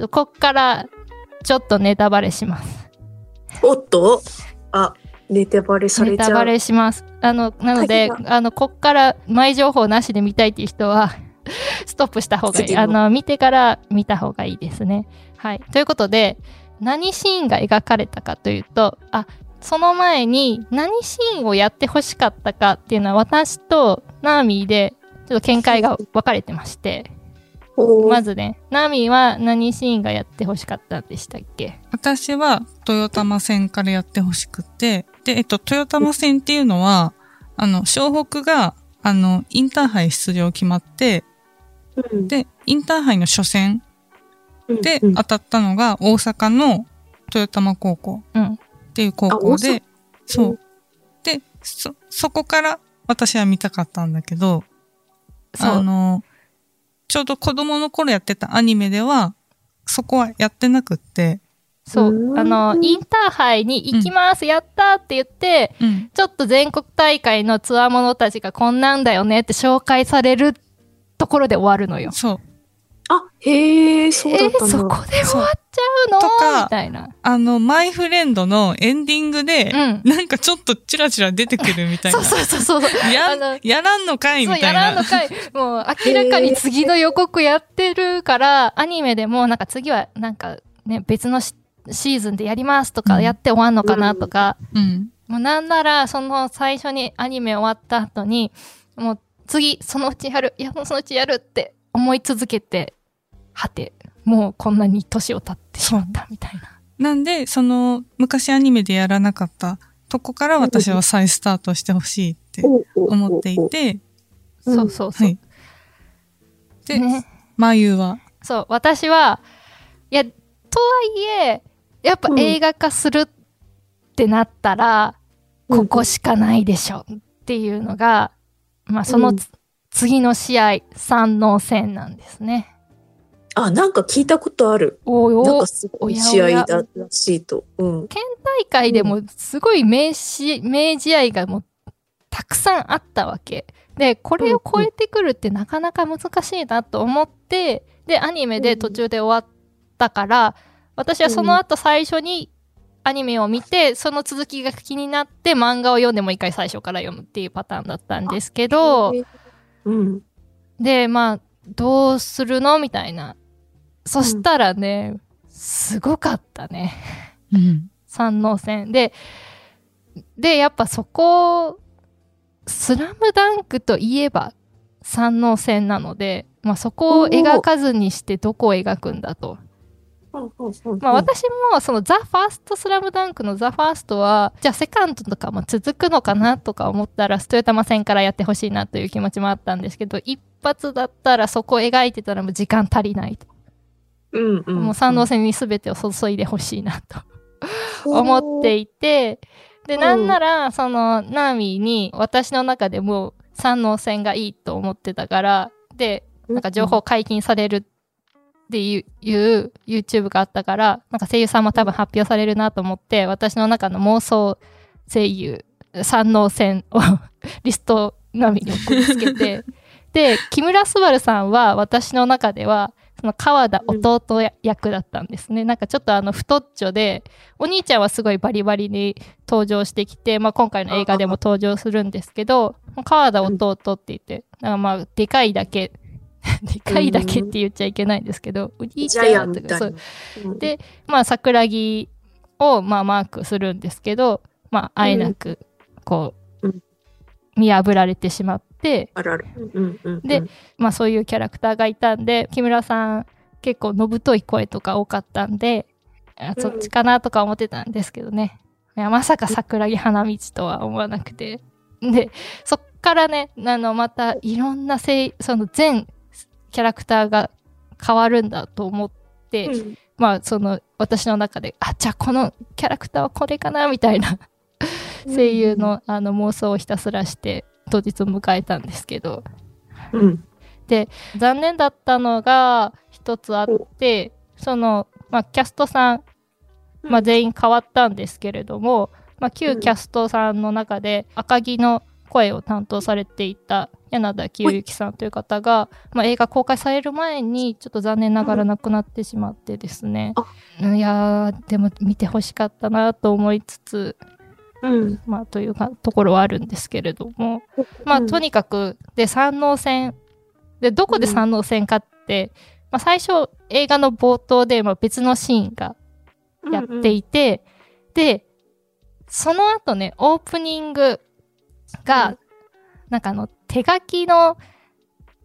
ちょこっからちょっとネタバレします。おっと？あ、ネタバレされちゃう。ネタバレします。あの、なのではい、あの、こっから前情報なしで見たいっていう人は、ストップした方がいい。あの、見てから見た方がいいですね。はい。ということで、何シーンが描かれたかというと、あ、その前に何シーンをやってほしかったかっていうのは私とナーミーでちょっと見解が分かれてまして、まずね、ナーミーは何シーンがやってほしかったんでしたっけ？私は豊玉線からやってほしくて、で、えっと、豊玉線っていうのは、あの、湘北が、あの、インターハイ出場決まって、うん。で、インターハイの初戦でうん。当たったのが大阪の豊玉高校うん。っていう高校あで、そう。で、そ、そこから私は見たかったんだけど、そう。あの、ちょうど子供の頃やってたアニメでは、そこはやってなくって、そうう。んあの、インターハイに行きます、やったって言って、うん。ちょっと全国大会のツアー者たちがこんなんだよねって紹介されるところで終わるのよ。そう。あ、へえ、そうだったんだ。えーそこで終わっちゃうの？とかみたいな。あの、マイフレンドのエンディングで、うんなんかちょっとチラチラ出てくるみたいな。そうそうそうそう。やあのやらんのかいみたいな。やらんのかい。もう明らかに次の予告やってるから、アニメでもなんか次はなんかね、別のシシーズンでやりますとかやって終わんのかなとか、うん。もうなんなら、その最初にアニメ終わった後に、もう次、そのうちやる、いや、そのうちやるって思い続けて、はて、もうこんなに年を経ってしまったみたいな。なんで、その、昔アニメでやらなかったとこから私は再スタートしてほしいって思っていて、うんそうそうそう。はい。で、ね。まゆは、そう、私は、いや、とはいえ、やっぱ映画化するってなったら、うんここしかないでしょっていうのが、まあそのつ、次の試合、三能戦なんですね。あ、なんか聞いたことある。おいおなんかすごい試合だらしいと。うん。県大会でもすごい名し、名試合がもうたくさんあったわけ。で、これを超えてくるってなかなか難しいなと思って、で、アニメで途中で終わったから、私はその後最初にアニメを見て、その続きが気になって漫画を読んでもう一回最初から読むっていうパターンだったんですけど、うん。で、まあ、どうするの？みたいな。そしたらね、すごかったね。うん。三能戦ででやっぱそこ「スラムダンクといえば三能戦なので、まあ、そこを描かずにしてどこを描くんだと。まあ、私もそのザ・ファースト・スラムダンクのザ・ファーストはじゃあセカンドとかも続くのかなとか思ったらストヨタマ戦からやってほしいなという気持ちもあったんですけど一発だったらそこを描いてたらもう時間足りないと、うんうん。もう三能戦に全てを注いでほしいなと思っていて、で、うん。なんなら、その、ナーミーに私の中でも三能線がいいと思ってたから、で、なんか情報解禁されるっていう YouTube があったから、なんか声優さんも多分発表されるなと思って、私の中の妄想声優三能線を リスト並みに送りつけて、で、木村昴さんは私の中では、その川田弟役だったんですね。なんかちょっとあの太っちょで、お兄ちゃんはすごいバリバリに登場してきて、まあ今回の映画でも登場するんですけど、川田弟って言って、なんかまあでかいだけ、でかいだけって言っちゃいけないんですけど、お兄ちゃんとか、そう。うんでまあ桜木をまあマークするんですけど、まああえなく、こう、うん見破られてしまっでまあそういうキャラクターがいたんで、木村さん結構のぶとい声とか多かったんで、あそっちかなとか思ってたんですけどね。いやまさか桜木花道とは思わなくて。で、そっからね、あの、またいろんなその全キャラクターが変わるんだと思っで、うん。まあその私の中で、あ、じゃあこのキャラクターはこれかなみたいな。声優のあの妄想をひたすらして当日を迎えたんですけど、うん。残念だったのが一つあって、その、まあキャストさん、まあ全員変わったんですけれども、まあ旧キャストさんの中で赤木の声を担当されていた柳田清之さんという方が、まあ、映画公開される前にちょっと残念ながら亡くなってしまってですね、いやーでも見てほしかったなと思いつつうん。まあというかところはあるんですけれども。まあとにかくで山王線。でどこで山王線かって、まあ、最初映画の冒頭で、まあ、別のシーンがやっていて、で、その後ね、オープニングが、うん。なんかあの、手書きの、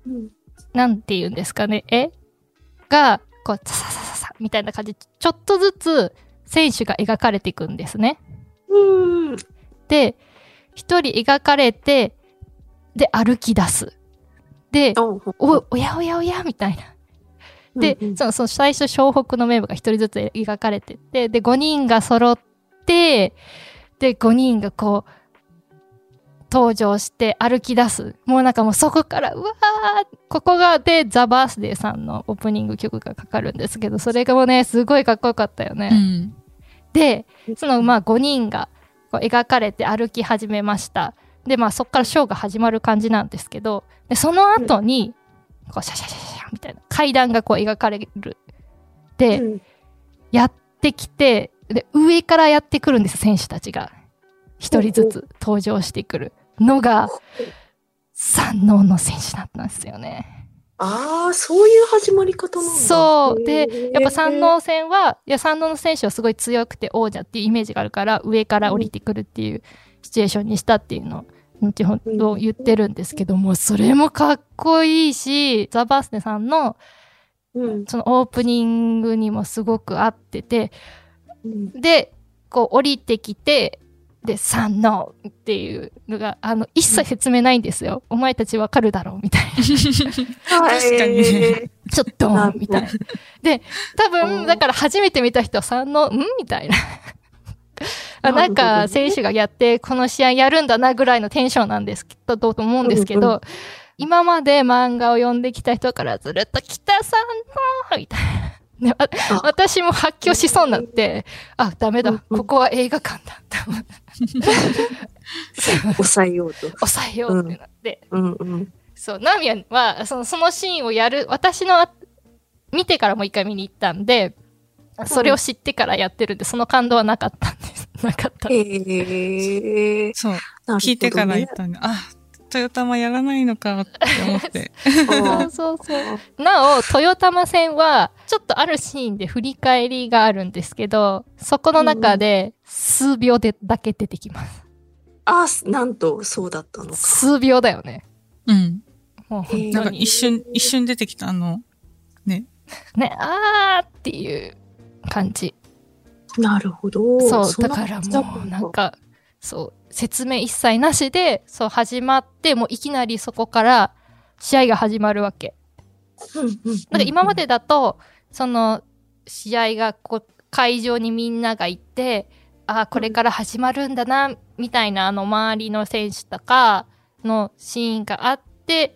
うん。なんて言うんですかね、絵が、こう、さささささみたいな感じで、ちょっとずつ選手が描かれていくんですね。うん。で、一人描かれて、で、歩き出す。で、おお、おやおやおやみたいな。で、うんうんそのその最初湘北のメンバーが一人ずつ描かれてってで5人が揃ってで5人がこう登場して歩き出すもうなんかもうそこからうわーここがでザ・バースデーさんのオープニング曲がかかるんですけどそれがもうねすごいかっこよかったよね。うん。でそのまあ5人がこう描かれて歩き始めました。でまあそこからショーが始まる感じなんですけどでその後にこうシャシャシャシャみたいな階段がこう描かれる。で、うん。やってきてで上からやってくるんです選手たちが。一人ずつ登場してくるのが山王の選手だったんですよね。ああ、そういう始まり方なんだ。そう。でやっぱ山王戦はいや山王の選手はすごい強くて王者っていうイメージがあるから上から降りてくるっていうシチュエーションにしたっていうのを後ほど言ってるんですけどもそれもかっこいいしザ・バースデさんのうん。そのオープニングにもすごく合っててうん。でこう降りてきてで「三の」っていうのがあの一切説明ないんですよ。お前たちわかるだろうみたいな。確かにねちょっとみたいな。で、多分、うんだから初めて見た人は三の、んみたいな。あなんか、選手がやって、この試合やるんだなぐらいのテンションなんですけど、と思うんですけど、今まで漫画を読んできた人からずるっと北さんの、みたいな。でわあ私も発狂しそうになって、あ、ダメだうん、うんここは映画館だ。抑えようと。抑えようってなって。うんうん。そう、ナミヤは、その、そのシーンをやる、私のあ、見てからもう一回見に行ったんで、それを知ってからやってるんで、その感動はなかったんです。なかった。へえ。そう。聞いてから言ったんで、あ、トヨタマやらないのかって思って。そうそうそう。なお、豊玉線は、ちょっとあるシーンで振り返りがあるんですけど、そこの中で数秒でだけ出てきます。あ、なんと、そうだったのか。数秒だよね。うん。もうなんか。一瞬、一瞬出てきたあの、ね。ね、あーっていう感じ。なるほど。そう、だからもうなんか、そう、説明一切なしで、そう始まって、もういきなりそこから試合が始まるわけ。なんか今までだと、その、試合がこう、会場にみんながいて、ああ、これから始まるんだな、みたいな、あの、周りの選手とかのシーンがあって、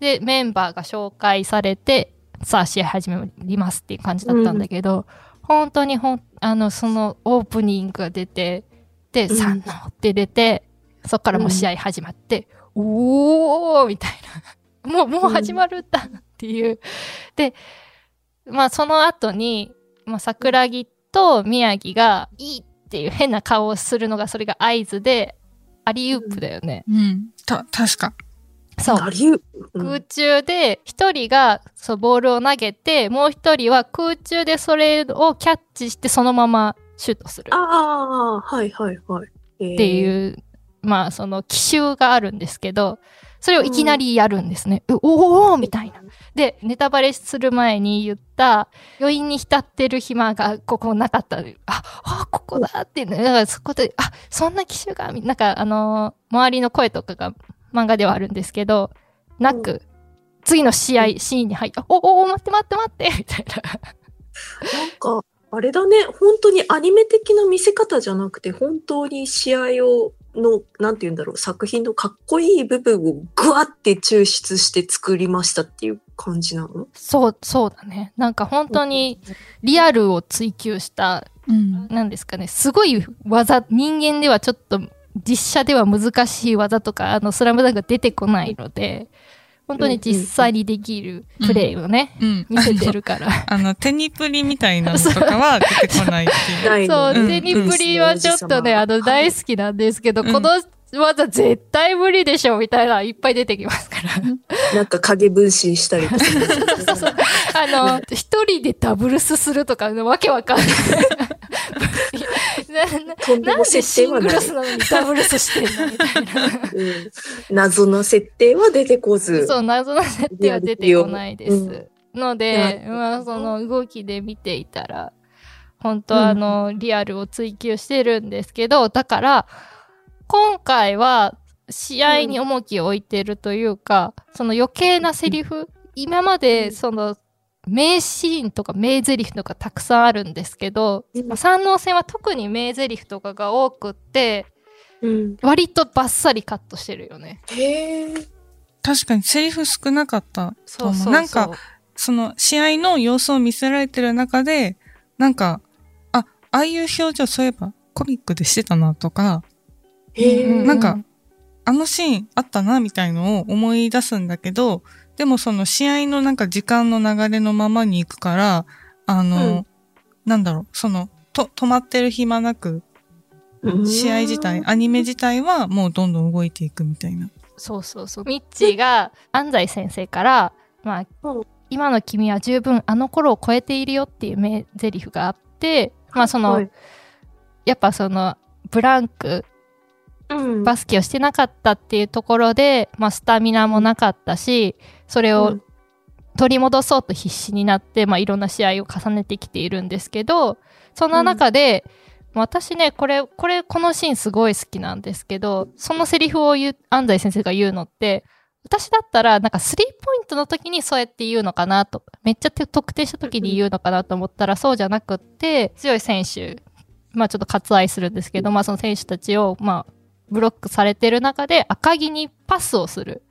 で、メンバーが紹介されて、さあ、試合始まりますっていう感じだったんだけど、本当にほん、あの、その、オープニングが出て、で、うん三のって出て、そっからもう試合始まって、おーみたいな。もう、もう始まるんだっていう。で、まあその後に、まあ桜木と宮城がいいっていう変な顔をするのがそれが合図で、アリウープだよね。うん。た、確か。そう。空中で一人がそうボールを投げて、もう一人は空中でそれをキャッチしてそのままシュートするああ、はいはいはい。っっていう、まあその奇襲があるんですけど、それをいきなりやるんですね。うおおみたいな。で、ネタバレする前に言った、余韻に浸ってる暇がここなかった。あ、あ、ここだってね。だからそこで、あ、そんな機種が、なんかあのー周りの声とかが漫画ではあるんですけど、なく、次の試合、シーンに入って、お、お、お、待って待って待って、みたいな。か、あれだね、本当にアニメ的な見せ方じゃなくて、本当に試合を、の、なんて言うんだろう、作品のかっこいい部分をぐわって抽出して作りましたっていう感じなの？そう、そうだね。なんか本当にリアルを追求した、うん。なんですかね、すごい技、人間ではちょっと実写では難しい技とか、あの、スラムダンクが出てこないので、本当に実際にできるプレイをね、うん。見せてるから。あの、テニプリみたいなのとかは 出てこないっていう。ないそう、のんテニプリはちょっとね、うんあの、大好きなんですけど、うんこの技絶対無理でしょ、みたいなのいっぱい出てきますから。なんか影分身したりとか。そうそう。あの、一人でダブルスするとか、わけわかんない。なななんでシングル。スなのにダブルスしてんのみたいな。うん謎の設定は出てこず。そう、謎の設定は出てこないです。うんので、うんまあ、その動きで見ていたら、本当あの、リアルを追求してるんですけど、だから、今回は、試合に重きを置いてるというか、その余計なセリフ、今まうで、んその、名シーンとか名台詞とかたくさんあるんですけど、うんまあ、三能戦は特に名台詞とかが多くって、うん。割とバッサリカットしてるよね。確かにセリフ少なかったと思う。そうそうそう。なんか、その試合の様子を見せられてる中で、なんか、あ、ああいう表情そういえばコミックでしてたなとか、なんか、あのシーンあったなみたいのを思い出すんだけど、でもその試合のなんか時間の流れのままに行くから、あの、うんなんだろう、その、と、止まってる暇なく、うん試合自体、アニメ自体はもうどんどん動いていくみたいな。そうそうそう。ミッチーが安西先生から、まあ、うん今の君は十分あの頃を超えているよっていう名台詞があって、まあその、はいやっぱその、ブランク、うん。バスケをしてなかったっていうところで、まあスタミナもなかったし、それをうん取り戻そうと必死になって、まあいろんな試合を重ねてきているんですけど、その中で、私ね、これ、これ、このシーンすごい好きなんですけど、そのセリフを言う、安西先生が言うのって、私だったら、なんかスリーポイントの時にそうやって言うのかなと、めっちゃ得点した時に言うのかなと思ったら、そうじゃなくって、強い選手、まあちょっと割愛するんですけど、まあその選手たちを、まあ、ブロックされてる中で赤木にパスをする。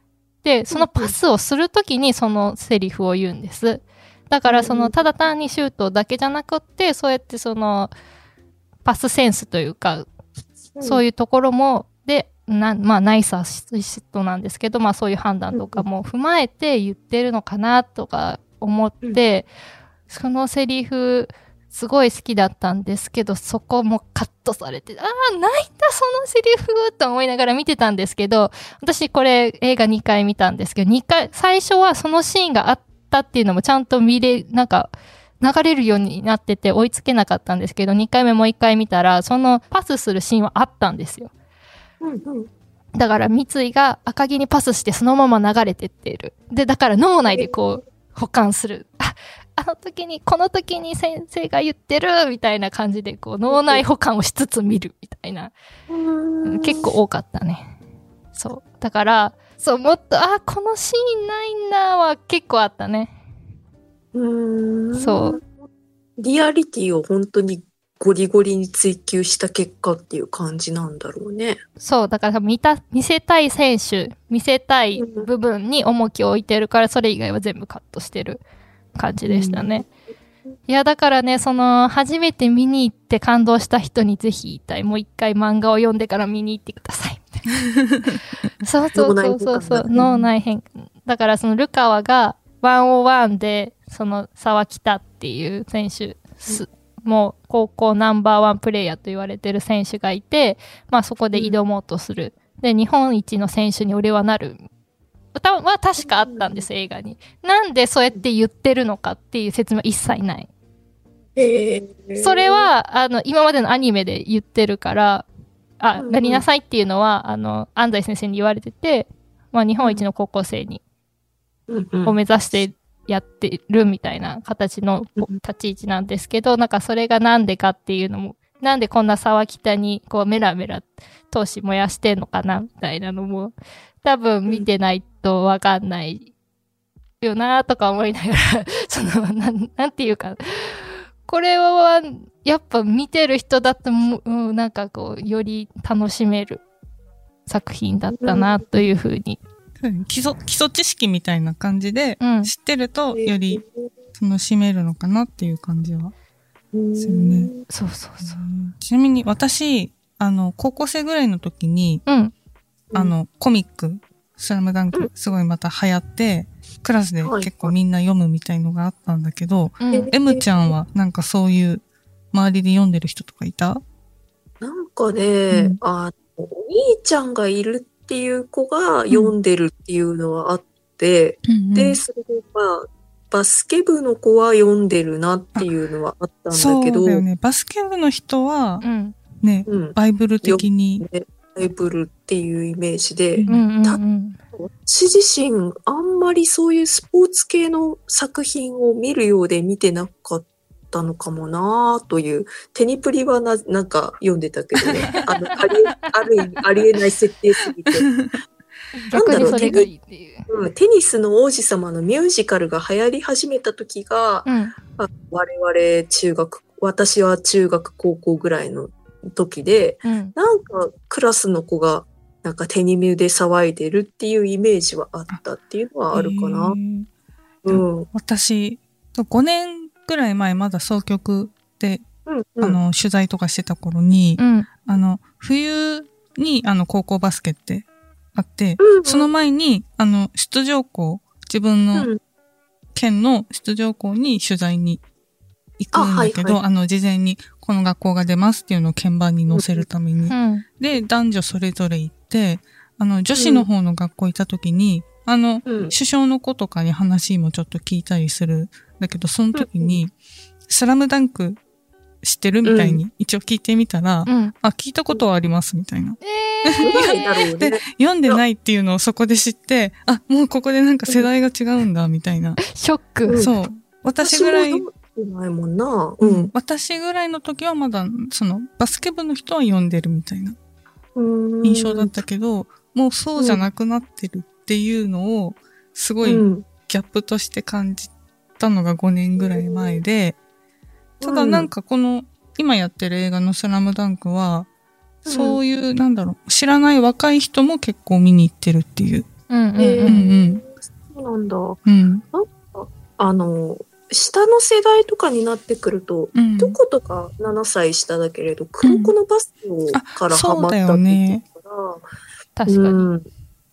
で、そのパスをするときにそのセリフを言うんです。だからその、ただ単にシュートだけじゃなくって、そうやってその、パスセンスというか、そういいうところも、で、なまあ、ナイスアシストなんですけど、まあ、そういう判断とかも踏まえて言ってるのかなとか思って、そのセリフ、すごい好きだったんですけど、そこもカットされて、ああ、泣いたそのセリフと思いながら見てたんですけど、私これ映画2回見たんですけど、2回、最初はそのシーンがあったっていうのもちゃんと見れ、なんか、流れるようになってて追いつけなかったんですけど、2回目もう1回見たら、そのパスするシーンはあったんですよ。うんうん。だから三井が赤木にパスしてそのまま流れてっている。で、だから脳内でこう保管する。あ、あの時に、この時に先生が言ってるみたいな感じでこう脳内保管をしつつ見るみたいな。結構多かったね。そう。だから、そう、もっと、あ、このシーンないんだは結構あったね。うーんそう。リアリティを本当にゴリゴリに追求した結果っていう感じなんだろうね。そう、だから見た、見せたい選手、見せたい部分に重きを置いてるから、それ以外は全部カットしてる感じでしたね。いや、だからね、その、初めて見に行って感動した人にぜひ言いたい。もう一回漫画を読んでから見に行ってください。みたいなそうそうそうそうそう。脳脳内変換。だからそのルカワが101で、その沢北っていう選手、すもう高校ナンバーワンプレイヤーと言われてる選手がいて、まあそこで挑もうとする。で、日本一の選手に俺はなる。歌は確かあったんです、映画に。なんでそうやって言ってるのかっていう説明は一切ない。へーそれ、は、あの、今までのアニメで言ってるから、あ、なりなさいっていうのは、あの、安西先生に言われてて、まあ、日本一の高校生に、を目指してやってるみたいな形のうん立ち位置なんですけど、なんかそれがなんでかっていうのも、なんでこんな沢北に、こう、メラメラ、闘志燃やしてんのかな、みたいなのも、多分見てないとわかんないよなとか思いながら、その、なん、なんていうか、これは、やっぱ見てる人だとも、うん、なんかこう、より楽しめる作品だったな、というふうに。うん基礎、基礎知識みたいな感じで、うん。知ってるとより楽しめるのかなっていう感じは。するねそうそうそう。ちなみに私、あの、高校生ぐらいの時に、うん。あの、コミック、スラムダンうク、すごいまた流行って、クラスではい結構みんな読むみたいのがあったんだけど、うん。え M ちゃんはなんかそういう周りで読んでる人とかいた？なんかね、うんあの、お兄ちゃんがいるっていう子が読んでるっていうのはあって、で、それでまあ、バスケ部の子は読んでるなっていうのはあったんそうだけど、だよね。バスケ部の人はう、ん。ね、うん、バイブル的に、イブルっていうイメージで、うんうん。うん。うん。私自身あんまりそういうスポーツ系の作品を見るようで見てなかったのかもなという、テニプリはななんか読んでたけどね、あの、ありえある意味ありえない設定すぎて。逆にそれがいいっていう。うん、テニスの王子様のミュージカルが流行り始めた時が、うん。あ我々中学、私は中学高校ぐらいの時で、うん。なんかクラスの子がなんかテニミューで騒いでるっていうイメージはあったっていうのはあるかな。うん。私、5年ぐらい前まだ総局で、うん。うんあの、取材とかしてた頃に、うん。あの、冬に、あの、高校バスケってあって、うんその前に、あの、出場校、自分うのん県の出場校に取材に行くんだけど、あ,、あはいはいの、事前にこの学校が出ますっていうのを鍵盤に載せるために。うん。で、男女それぞれ行って、あの、女子の方の学校行った時に、あの、うん。首相の子とかに話もちょっと聞いたりするんだけど、その時に、スラムダンク知ってるみたいに一応聞いてみたら、うん。あ、聞いたことはありますみたいな。ぐらいだろうね。読んでないっていうのをそこで知って、あ、もうここでなんか世代が違うんだ、みたいな。ショック。うんそう。私ぐらいないもんな。うん。私ぐらいの時はまだ、その、バスケ部の人は読んでるみたいなうん印象だったけど、もうそうじゃなくなってるっていうのを、すごいうん。ギャップとして感じたのが5年ぐらい前で、ただなんかこの、今やってる映画のスラムダンクは、うんそういう、なんだろう、知らない若い人も結構見に行ってるっていう。うんうんえう。ん。そうなんだ。うん。あの、下の世代とかになってくると、うん。どことか7歳下だけれど、黒子のバスケをあからハマったって言ねってたから、確かに。うん、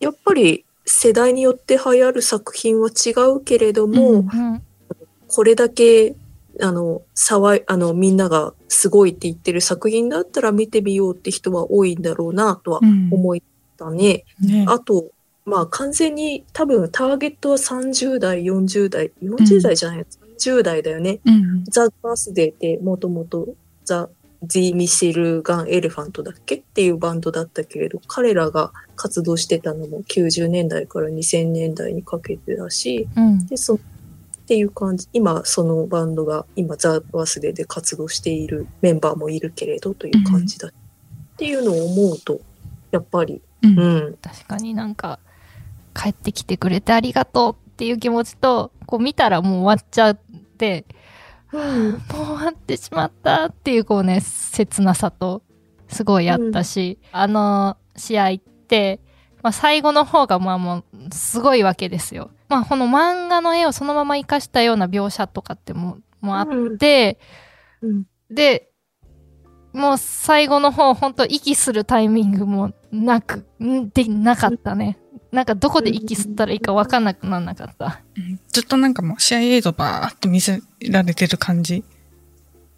やっぱり世代によって流行る作品は違うけれども、うんうん。これだけあの騒いあのみんながすごいって言ってる作品だったら見てみようって人は多いんだろうなとはうん思ったね。ね。あと、まあ完全に多分ターゲットは30代、40代、40代じゃない、30代だよね。うん。ザ・バースデーってもともとザ・ゼィ・ミシェル・ガン・エレファントだっけっていうバンドだったけれど、彼らが活動してたのも90年代から2000年代にかけてだし、うん。で、そっていう感じ。今、そのバンドが、今、ザ・バースデーで活動しているメンバーもいるけれどという感じだ。っていうのを思うと、やっぱり、うんうん。確かになんか、帰ってきてくれてありがとうっていう気持ちと、こう見たらもう終わっちゃって、もう終わってしまったっていうこうね、切なさと、すごいあったし、あの試合って、まあ最後の方がまあもう、すごいわけですよ。まあこの漫画の絵をそのまま活かしたような描写とかっても、もあって、うんで、もう最後の方、本当息するタイミングもなく、ん？で、なかったね。なんかどこで息吸ったらいいかわかんなくならなかった？ずっとなんかもう試合映像バーって見せられてる感じ。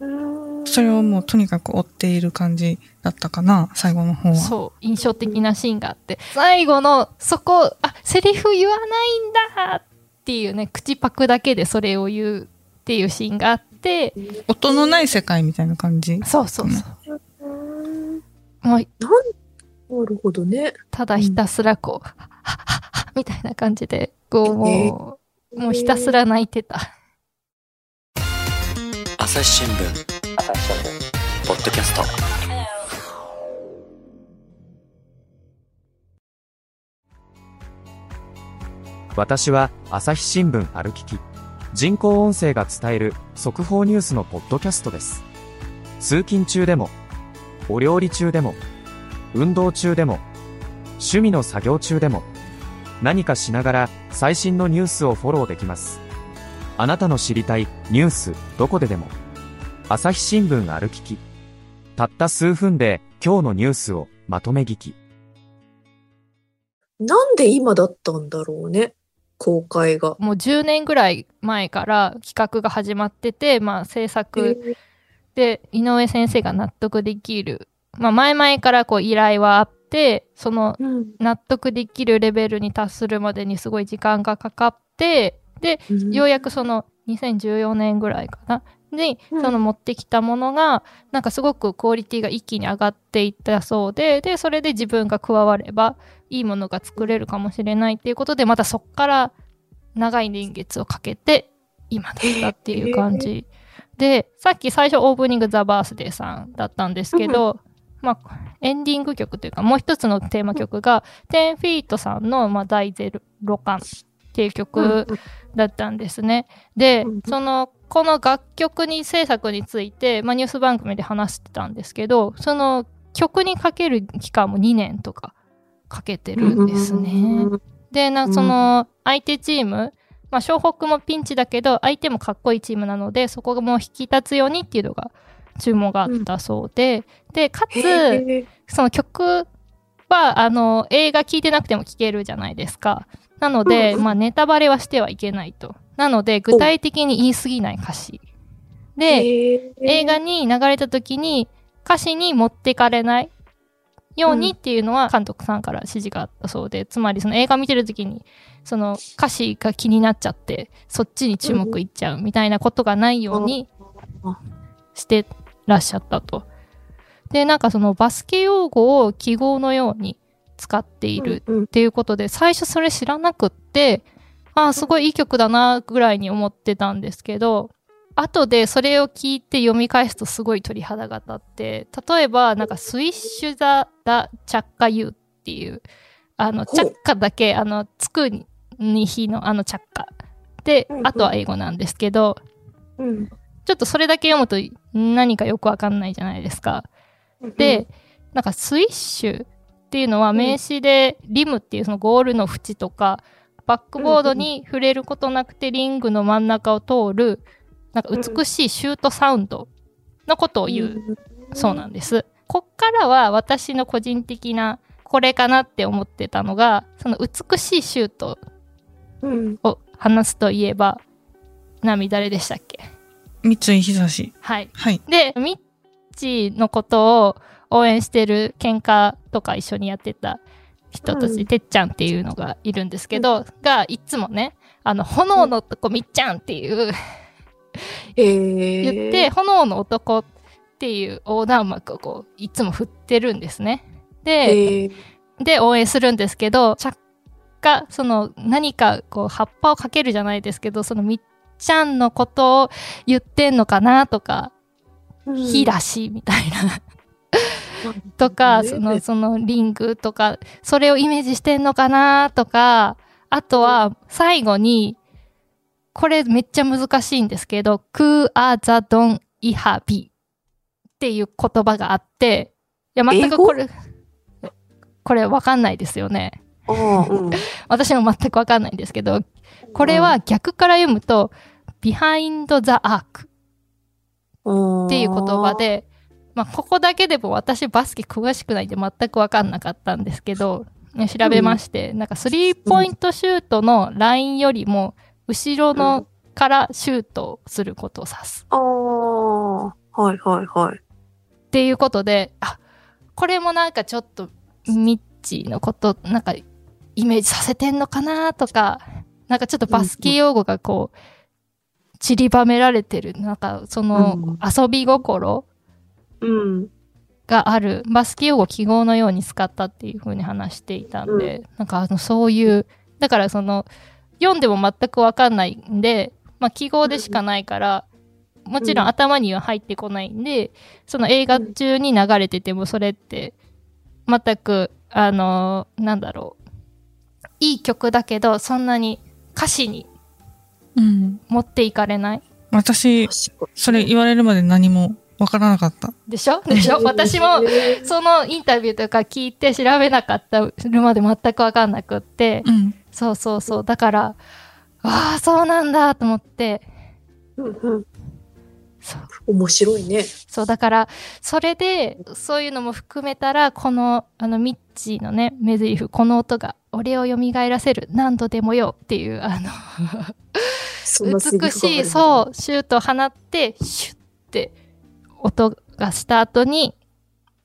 うんそれをもうとにかく追っている感じだったかな、最後の方は。そう、印象的なシーンがあって、最後の、そこ、あ、セリフ言わないんだっていうね、口パクだけでそれを言うっていうシーンがあって、音のない世界みたいな感じ。そうそうそう。うんもう、なるほどね。ただひたすらこう、はっはっはっみたいな感じで、こう、もう、もうひたすら泣いてた。朝日新聞ポッドキャスト私は朝日新聞歩きき人工音声が伝える速報ニュースのポッドキャストです。通勤中でも、お料理中でも、運動中でも、趣味の作業中でも、何かしながら最新のニュースをフォローできます。あなたの知りたいニュースどこででも。朝日新聞ある聞き。たった数分で今日のニュースをまとめ聞き。なんで今だったんだろうね。公開が。もう10年ぐらい前から企画が始まってて、まあ制作で井上先生が納得できる。まあ前々からこう依頼はあって、そのうん。納得できるレベルに達するまでにすごい時間がかかって、で、ようやくその2014年ぐらいかな。に、うん。その持ってきたものが、なんかすごくクオリティが一気に上がっていったそうで、で、それで自分が加われば、いいものが作れるかもしれないっていうことで、またそっから長い年月をかけて、今だったっていう感じ。で、さっき最初オープニングザ・バースデーさんだったんですけど、まあ、エンディング曲というか、もう一つのテーマ曲が、10フィートさんの、まあ、大ゼロ感っていう曲だったんですね。でうん、その、この楽曲に制作について、まあ、ニュース番組で話してたんですけど、その曲にかける期間も2年とかかけてるんですね。で、な、うん。その、相手チーム、まあ、湘北もピンチだけど、相手もかっこいいチームなので、そこがもう引き立つようにっていうのが注文があったそうで、で、かつ、その曲は、あの、映画聞いてなくても聴けるじゃないですか。なので、うんうん。まあ、ネタバレはしてはいけないと。なので、具体的に言い過ぎない歌詞。で、映画に流れた時に歌詞に持ってかれないようにっていうのは監督さんから指示があったそうで、つまりその映画見てる時にその歌詞が気になっちゃってそっちに注目いっちゃうみたいなことがないようにうん。してらっしゃったと。で、なんかそのバスケ用語を記号のように使っているうんっていうことで、最初それ知らなくって、ああ、すごいいい曲だな、ぐらいに思ってたんですけど、後でそれを聞いて読み返すとすごい鳥肌が立って、例えば、なんか、 Swish da 着火 you っていう、あの、着火だけ、あの、つくに、に日のあのチャッカ。であとは英語なんですけど、うん。ちょっとそれだけ読むと何かよくわかんないじゃないですか。で、なんかスイッシュっていうのは名詞でリムっていうそのゴールの縁とかバックボードに触れることなくてリングの真ん中を通るなんか美しいシュートサウンドのことを言うそうなんです。こっからは私の個人的なこれかなって思ってたのがその美しいシュートうんを話すといえば波誰でしたっけ？三井久志。はい。はい。で、ミッチーのことを応援してる喧嘩とか一緒にやってた人たち、うんてっちゃんっていうのがいるんですけど、がいつもね、あの、炎の男みっちゃんっていう、へえ言って、炎の男っていう横断幕をこう、いつも振ってるんですね。で、へえで、応援するんですけど、着火、その、何か、こう、葉っぱをかけるじゃないですけど、そのみっちゃんのことを言ってんのかなとか、火だし、みたいな。とか、ねその、そのリングとか、それをイメージしてんのかなとか、あとは、最後に、これめっちゃ難しいんですけど、クーアザドンイハビっていう言葉があって、いや、全くこれ、これわかんないですよね。うん。私も全くわかんないんですけど、これは逆から読むと、behind the arc っていう言葉で、まあ、ここだけでも私バスケ詳しくないんで全く分かんなかったんですけど、ね調べまして、なんかスリーポイントシュートのラインよりも、後ろのからシュートをすることを指す。ああはいはいはい。っていうことで、あ、これもなんかちょっとミッチーのこと、なんかイメージさせてんのかなとか、なんかちょっとバスケ用語がこう、散りばめられてる、なんかそのうん。遊び心うんがある、バスケ用語を記号のように使ったっていう風に話していたんで、なんかあのそういう、だからその、読んでも全くわかんないんで、まあ記号でしかないから、もちろんうん。頭には入ってこないんで、その映画中に流れててもそれって、全く、あのなんだろう、いい曲だけど、そんなに歌詞にうん。持っていかれない？私、確かにそれ言われるまで何もわからなかった。でしょ？でしょ？私も、そのインタビューとか聞いて調べなかったるまで全くわかんなくって、うん。そうそうそう。だから、ああ、そうなんだと思って、うんうんそう。面白いね。そう、だから、それで、そういうのも含めたら、この、あの、ミッチーのね、メゼリフ、この音が、俺を蘇らせる、何度でもよっていう、あの、美しい、そう、シュートを放って、シュッって音がした後に、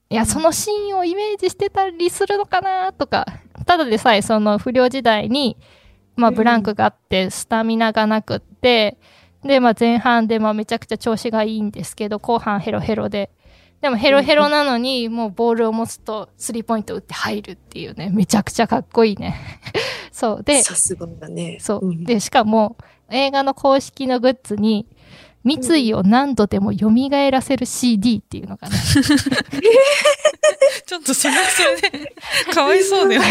いや、そのシーンをイメージしてたりするのかなとか、ただでさえその不良時代に、まあうん。ブランクがあって、スタミナがなくって、で、まあ前半でまあめちゃくちゃ調子がいいんですけど、後半ヘロヘロで。でもヘロヘロなのに、もうボールを持つとスリーポイント打って入るっていうね、めちゃくちゃかっこいいね。そう。で、さすがだね。そう。んで、しかも、映画の公式のグッズに、三井を何度でも蘇らせる CD っていうのがね。ちょっとそれはそれで、かわいそうだよね。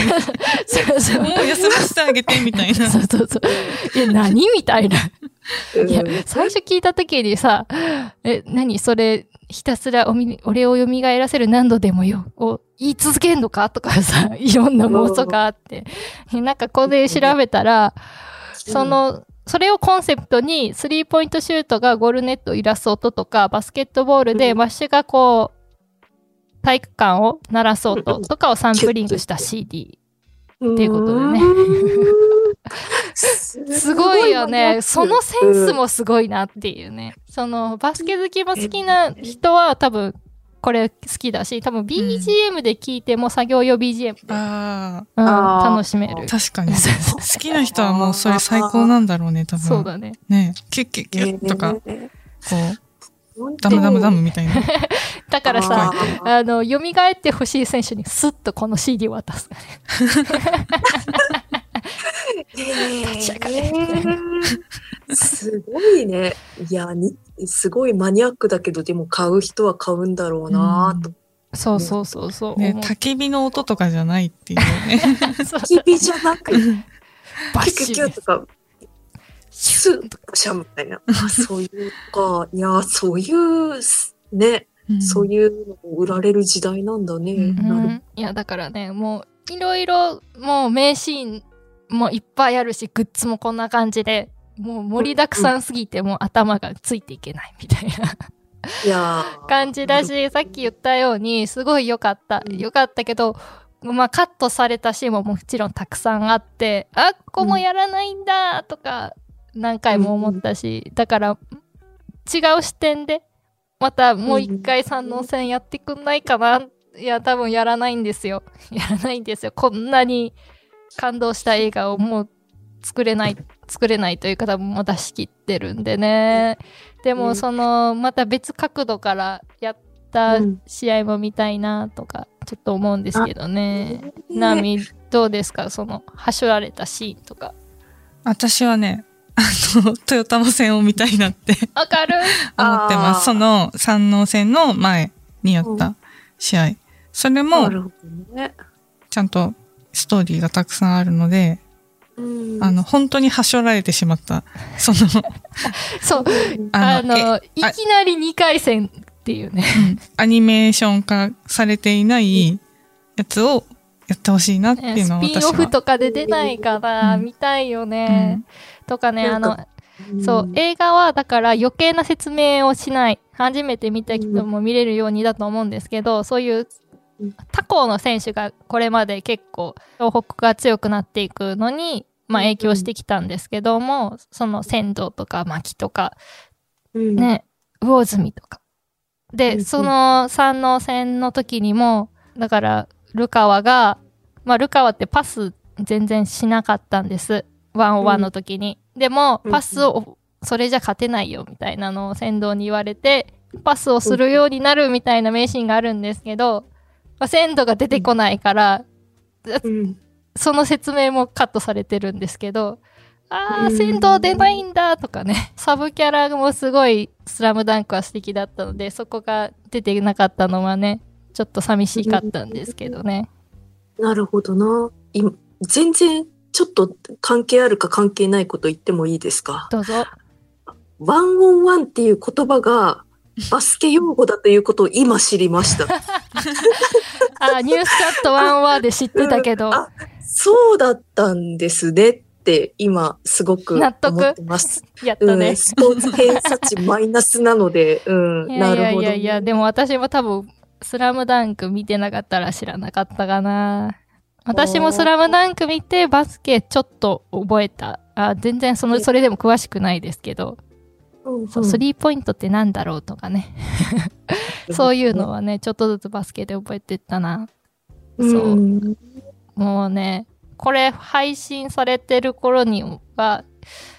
そうそう。もう休ませてあげて、みたいな。そうそうそう。いや、何みたいな。うんいや、最初聞いた時にさ、え、何それ、ひたすらおみ俺を蘇らせる何度でもよ、を言い続けんのかとかさ、いろんな妄想があって。なんかここで調べたら、その、それをコンセプトに、スリーポイントシュートがゴールネットを揺らす音とか、バスケットボールでうん。マッシュがこう、体育館を鳴らす音とかをサンプリングした CD。っていうことでねすすごいよね。そのセンスもすごいなっていうね。その、バスケ好きも好きな人は多分、これ好きだし、多分 BGM で聴いても作業用 BGM で、あうんあー楽しめるあ、。確かに。好きな人はもうそれ最高なんだろうね、多分。そうだね。ねキュッキュッキュッとか、こねう、ダムダムダムみたいな。だからさ、あの、蘇ってほしい選手にスッとこの CD を渡す。立ち上がれすごいね。いや、に、すごいマニアックだけど、でも買う人は買うんだろうなと。そうそうそうそう。ね、焚き火の音とかじゃないっていうね。そう焚き火じゃなく、バキュキュキッシュュとか、スッとかシャンみたいな。あそういうか。いや、そういう、ね、そうういうのを売られる時代なんだね。うん、いやだからねもういろいろもう名シーンもいっぱいあるしグッズもこんな感じでもう盛りだくさんすぎてもう頭がついていけないみたいな。いやー。感じだしさっき言ったようにすごい良かった。うん。良かったけどまあカットされたシーンももちろんたくさんあってあここもやらないんだとか何回も思ったしだから違う視点でまたもう一回三能線やってくんないかな。いや多分やらないんですよ。やらないんですよ。こんなに感動した映画をもう作れない作れないというか多分もう出し切ってるんでねでうんもそのまた別角度からやったうん試合も見たいなとかちょっと思うんですけどね。ねナミどうですか？そのはしょられたシーンとか。私はね、あの、トヨタの線を見たいなってわかる？思ってます。その山王線の前にやった試合。それも。ちゃんとストーリーがたくさんあるので、うんあの、本当にはしょられてしまった。その、そう。ああのの、いきなり2回戦っていうね。うんアニメーション化されていないやつをやってほしいなっていうスのはピンオフ私は。とかで出ないかな、うん見たいよね。とかね、あのそう、映画はだから余計な説明をしない。初めて見た人も見れるようにだと思うんですけど、そういううん他校の選手がこれまで結構東北が強くなっていくのに、まあうん影響してきたんですけども、その仙道とか牧とか、うん、ね、魚住とか。で、うんうんその三能戦の時にも、だから、ルカワが、まあ、ルカワってパス全然しなかったんです。ワンオワンの時に。でも、うんパスを、それじゃ勝てないよ、みたいなのを先導に言われて、パスをするようになるみたいな名シーンがあるんですけど、まあ、鮮度が出てこないから、うんその説明もカットされてるんですけど、あー、うん戦闘出ないんだとかね。サブキャラもすごい、スラムダンクは素敵だったので、そこが出てなかったのはね、ちょっと寂しかったんですけどね。なるほどな。い全然ちょっと関係あるか関係ないこと言ってもいいですか？どうぞ。ワンオンワンっていう言葉がバスケ用語だということを今知りました。あ、ニュースチャットワンワーで知ってたけど。あそうだったんですねって今すごく思納得？ってます。やったねうん、。スポーツ偏差値マイナスなので、うん、いやいやなるほど。いやいや、でも私も多分、スラムダンク見てなかったら知らなかったかな。私もスラムダンク見てバスケちょっと覚えた。あ全然その、それでも詳しくないですけど、うんうんそう、スリーポイントってなんだろうとかね。そういうのはね、ちょっとずつバスケで覚えてったな。そううんもうね、これ配信されてる頃には、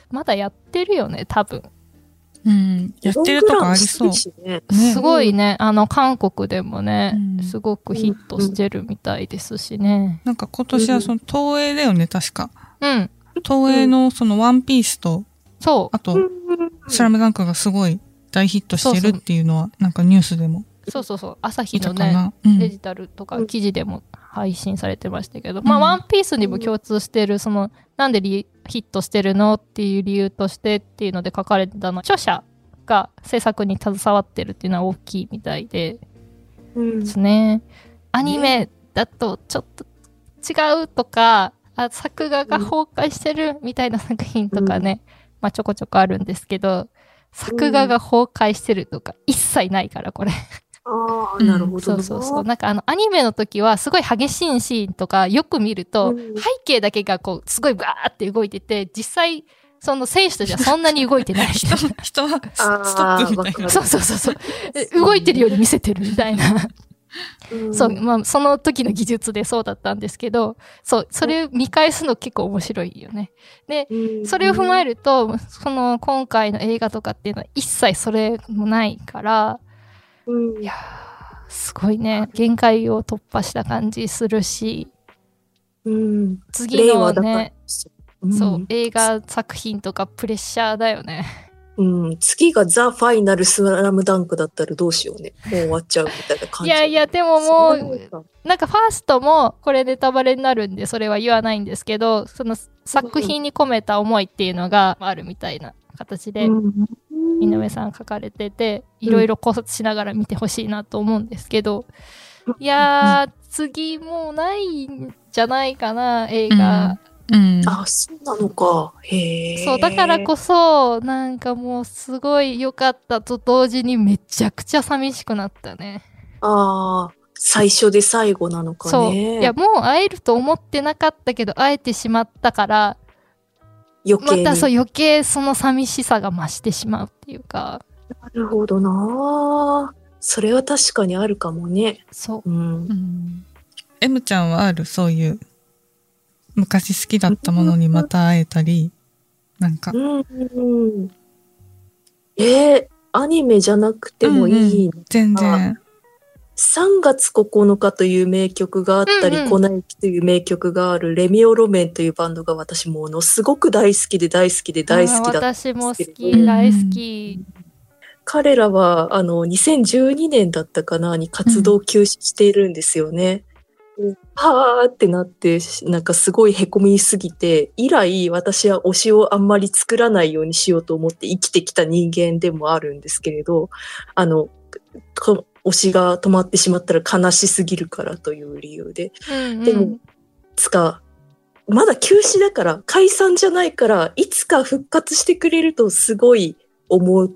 まだやってるよね、多分。うん。やってるとこありそう。すごいね、あの、韓国でもね、うんすごくヒットしてるみたいですしね。なんか今年はその東映だよね、確か。うん、東映のそのワンピースと、そうあ、と、スラムダンクがすごい大ヒットしてるっていうのは、なんかニュースでも。そうそうそう、朝日のね。うん。デジタルとか記事でも配信されてましたけど、ん。まあ、ワンピースにも共通してる、その、なんでリヒットしてるのっていう理由としてっていうので書かれてたの、著者が制作に携わってるっていうのは大きいみたいで、うん。ですね。アニメだとちょっと違うとか、あ作画が崩壊してるみたいな作品とかね、まあちょこちょこあるんですけど、作画が崩壊してるとか一切ないから、これ。ああ、なるほどな。そうそうそう。なんかあの、アニメの時はすごい激しいシーンとかよく見ると、うん背景だけがこう、すごいバーって動いてて、実際、その選手たちはそんなに動いてない。人、人はストップみたいな。そうそうそうそう。え動いてるように見せてるみたいな。うん。そう、まあ、その時の技術でそうだったんですけど、そう、それ見返すの結構面白いよね。で、うん。それを踏まえると、その今回の映画とかっていうのは一切それもないから、うん。いやー、すごいね、限界を突破した感じするし、うん。次のね、うん。そう、映画作品とかプレッシャーだよね。うん、次がザ・ファイナル・スラムダンクだったらどうしようね。もう終わっちゃうみたいな感じ。いやいや、でももう、う、なんかファーストもこれネタバレになるんでそれは言わないんですけどその作品に込めた思いっていうのがあるみたいな形でうん井上さん書かれてていろいろ考察しながら見てほしいなと思うんですけどいやー次もうないんじゃないかな映画、うん。あ、そうなのか。へえ。そうだからこそなんかもうすごい良かったと同時にめちゃくちゃ寂しくなったねああ、最初で最後なのかそうね。いやもう会えると思ってなかったけど会えてしまったから余計に。またそう余計その寂しさが増してしまうっていうかなるほどな。それは確かにあるかもね。そううんう。ん。M ちゃんはある？そういう、昔好きだったものにまた会えたり、なんか、うん。えー、アニメじゃなくてもいいの、全然。3月9日という名曲があったり、うんうん粉雪という名曲があるレミオロメンというバンドが私ものすごく大好きで大好きで大好きだった。私も好き、うん大好き。彼らは、あの、2012年だったかなに活動休止しているんですよね。はーってなって、なんかすごい凹みすぎて、以来私は推しをあんまり作らないようにしようと思って生きてきた人間でもあるんですけれど、あの、こ推しが止まってしまったら悲しすぎるからという理由で。うんうんでもつか、まだ休止だから、解散じゃないから、いつか復活してくれるとすごい思い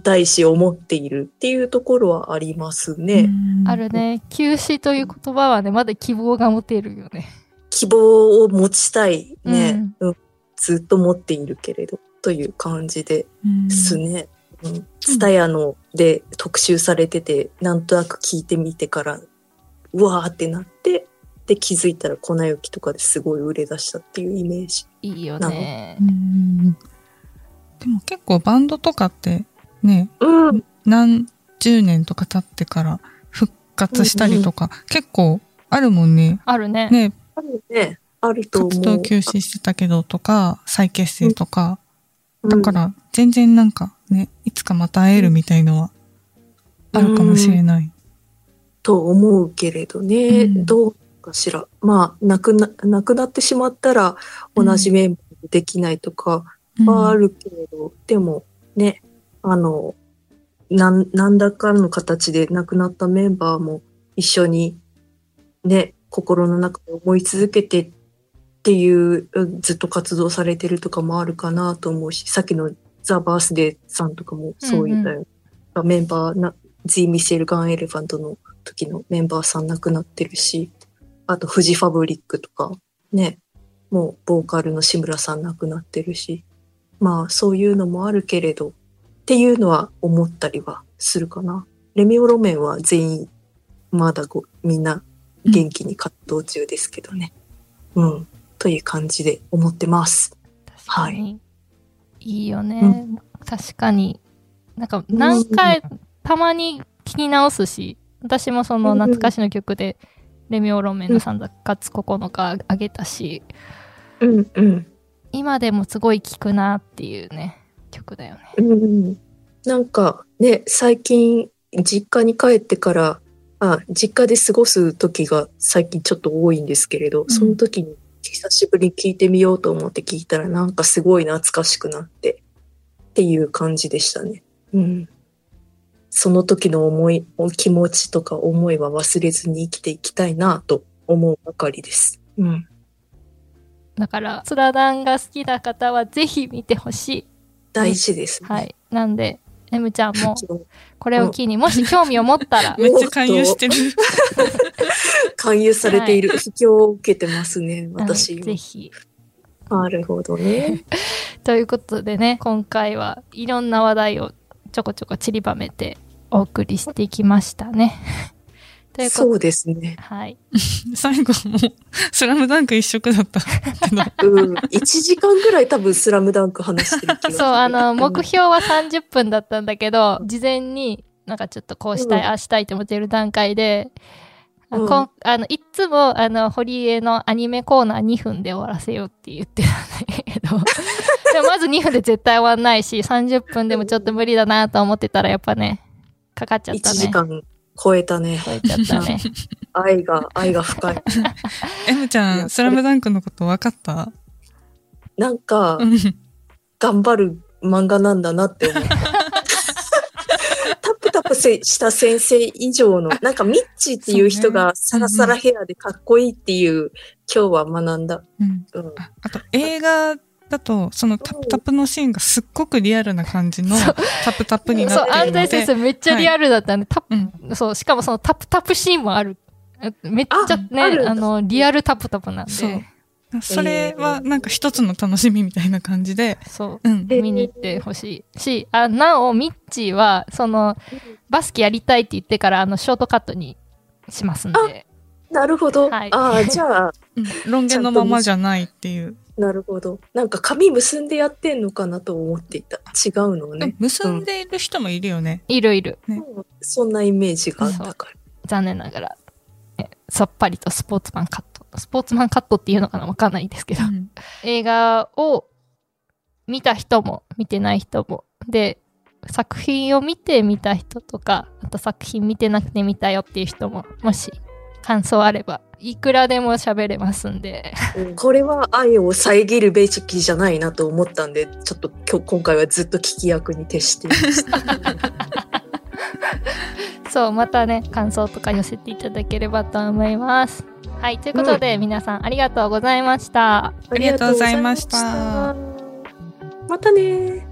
たいし、思っているっていうところはありますね。うんあるね。休止という言葉はね、まだ希望が持てるよね。希望を持ちたいね、うんずっと持っているけれど、という感じでうんすね。うん。ツタヤので特集されてて、なんとなく聞いてみてから、うわーってなって、で気づいたら粉雪とかですごい売れ出したっていうイメージ。いいよねう。んでも結構バンドとかってね、うん。何十年とか経ってから復活したりとか、結構あるもんね。あるね。ね、あるね。あると。活動休止してたけどとか、再結成とか、うんだから全然なんかね、いつかまた会えるみたいのはあるかもしれない。と思うけれどね、うんどうかしら。まあ、亡くな、亡くなってしまったら同じメンバーでできないとかはあるけれど、でもね、あの、なん、何らかの形で亡くなったメンバーも一緒にね、心の中で思い続けてっていう、ずっと活動されてるとかもあるかなと思うし、さっきのザ・バースデーさんとかもそう言ったよ、メンバーな、ジー・ミシェル・ガン・エレファントの時のメンバーさん亡くなってるし、あとフジファブリックとか、ね、もうボーカルの志村さん亡くなってるし、まあそういうのもあるけれど、っていうのは思ったりはするかな。レミオロメンは全員まだごみんな元気に活動中ですけどね。うん。という感じで思ってます。確かに。いいよね。確かに。なんか何回、たまに聞き直すし、私もその懐かしの曲で、レミオロメンの3月9日あげたし、うんうん。今でもすごい聴くなっていうね、曲だよね。うん。なんかね、最近実家に帰ってから、あ、実家で過ごす時が最近ちょっと多いんですけれど、その時に久しぶりに聞いてみようと思って聞いたらなんかすごい懐かしくなってっていう感じでしたね。うん。その時の思い、気持ちとか思いは忘れずに生きていきたいなと思うばかりです。うん。だから、スラダンが好きな方はぜひ見てほしい。大事です、ね。はい。なんで、エムちゃんも、これを機にもし興味を持ったら、めっちゃ勧誘してる。勧誘されている、不況を受けてますね、私はい。ぜひ。なるほどね。ということでね、今回はいろんな話題をちょこちょこ散りばめてお送りしてきましたね。そうですね。はい。最後もう、スラムダンク一色だったけど。うん。1時間ぐらい多分スラムダンク話してる気がする。そう、あの、うん目標は30分だったんだけど、事前になんかちょっとこうしたい、うんああしたいって思ってる段階で、あうんこんあのいっつも、あの、堀江のアニメコーナー2分で終わらせようって言ってたんだけど、でもまず2分で絶対終わんないし、30分でもちょっと無理だなと思ってたら、やっぱね、かかっちゃった1ね。時間超えたね。超えちゃったね。愛が、愛が深い。エムちゃん、スラムダンクのこと分かった？なんかう、ん頑張る漫画なんだなって思った。タプタプせした先生以上の、なんかミッチーっていう人がサラサラヘアでかっこいいっていう、今日は学んだ。うんうん。ああと、映画だと、そのタプタプのシーンがすっごくリアルな感じのタプタプになそう、ってるので。安全先生めっちゃリアルだったんで、タうん。そう、しかもそのタプタプシーンもある。えめっちゃあね、あの、リアルタプタプなんで。そうそれはなんか一つの楽しみみたいな感じで、そう。うん。え見に行ってほしいし、あ、なお、ミッチーは、その、バスケやりたいって言ってから、あの、ショートカットにしますんで。なるほど。はいああ、じゃあ、うんロン毛のままじゃないっていう。なるほど。なんか髪結んでやってんのかなと思っていた。違うのね。結んでいる人もいるよね。いるいる。そんなイメージがあったから。残念ながら。えさっぱりとスポーツマンカット。スポーツマンカットっていうのかなわかんないですけど。うん映画を見た人も見てない人もで作品を見て見た人とかあと作品見てなくて見たよっていう人ももし感想あればいくらでも喋れますんで。これは愛を遮るべきじゃないなと思ったんで、ちょっと今日今回はずっと聞き役に徹していました。そうまたね感想とか寄せていただければと思います。はいということで、皆さんありがとうございました。ありがとうございました。ありがとうございました。またね